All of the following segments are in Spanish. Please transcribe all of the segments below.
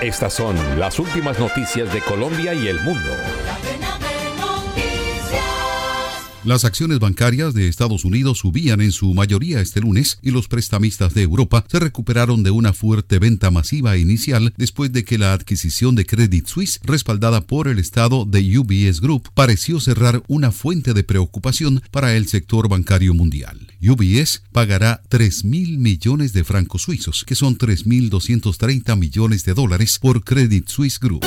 Estas son las últimas noticias de Colombia y el mundo. Las acciones bancarias de Estados Unidos subían en su mayoría este lunes y los prestamistas de Europa se recuperaron de una fuerte venta masiva inicial después de que la adquisición de Credit Suisse, respaldada por el Estado de UBS Group, pareció cerrar una fuente de preocupación para el sector bancario mundial. UBS pagará 3 mil millones de francos suizos, que son 3.230 millones de dólares por Credit Suisse Group.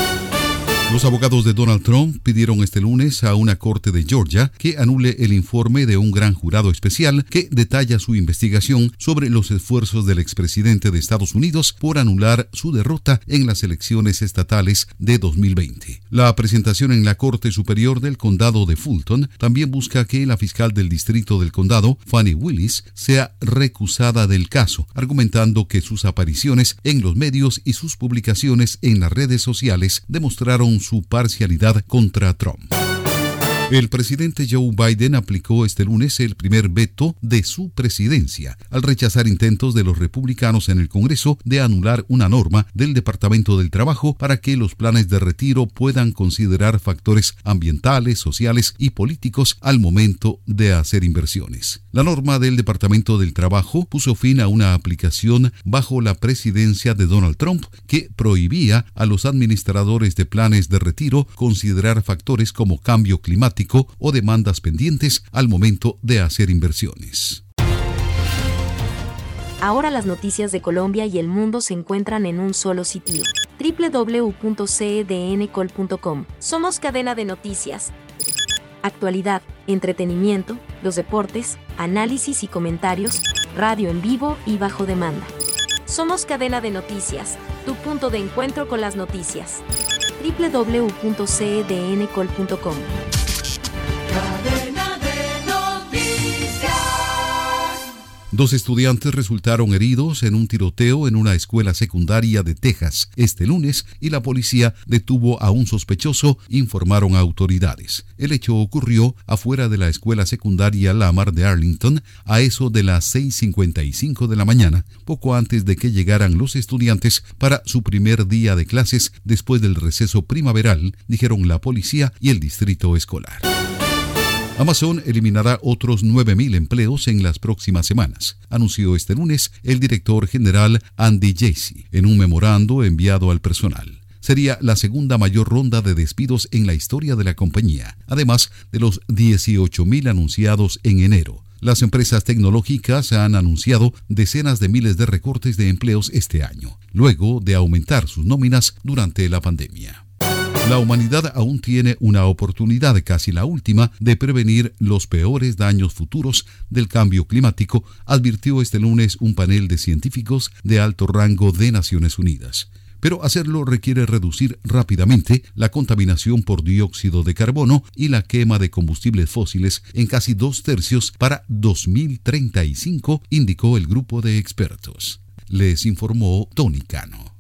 Los abogados de Donald Trump pidieron este lunes a una corte de Georgia que anule el informe de un gran jurado especial que detalla su investigación sobre los esfuerzos del expresidente de Estados Unidos por anular su derrota en las elecciones estatales de 2020. La presentación en la Corte Superior del Condado de Fulton también busca que la fiscal del distrito del condado, Fanny Willis, sea recusada del caso, argumentando que sus apariciones en los medios y sus publicaciones en las redes sociales demostraron su parcialidad contra Trump. El presidente Joe Biden aplicó este lunes el primer veto de su presidencia al rechazar intentos de los republicanos en el Congreso de anular una norma del Departamento del Trabajo para que los planes de retiro puedan considerar factores ambientales, sociales y políticos al momento de hacer inversiones. La norma del Departamento del Trabajo puso fin a una aplicación bajo la presidencia de Donald Trump que prohibía a los administradores de planes de retiro considerar factores como cambio climático o demandas pendientes al momento de hacer inversiones. Ahora las noticias de Colombia y el mundo se encuentran en un solo sitio. www.cedncol.com. Somos cadena de noticias. Actualidad, entretenimiento, los deportes, análisis y comentarios, radio en vivo y bajo demanda. Somos cadena de noticias, tu punto de encuentro con las noticias. www.cedncol.com. Dos estudiantes resultaron heridos en un tiroteo en una escuela secundaria de Texas este lunes y la policía detuvo a un sospechoso, informaron autoridades. El hecho ocurrió afuera de la escuela secundaria Lamar de Arlington a eso de las 6.55 de la mañana, poco antes de que llegaran los estudiantes para su primer día de clases después del receso primaveral, dijeron la policía y el distrito escolar. Amazon eliminará otros 9.000 empleos en las próximas semanas, anunció este lunes el director general Andy Jassy en un memorando enviado al personal sería la segunda mayor ronda de despidos en la historia de la compañía, además de los 18.000 anunciados en enero. Las empresas tecnológicas han anunciado decenas de miles de recortes de empleos este año, luego de aumentar sus nóminas durante la pandemia. La humanidad aún tiene una oportunidad, casi la última, de prevenir los peores daños futuros del cambio climático, advirtió este lunes un panel de científicos de alto rango de Naciones Unidas. Pero hacerlo requiere reducir rápidamente la contaminación por dióxido de carbono y la quema de combustibles fósiles en casi dos tercios para 2035, indicó el grupo de expertos. Les informó Tony Cano.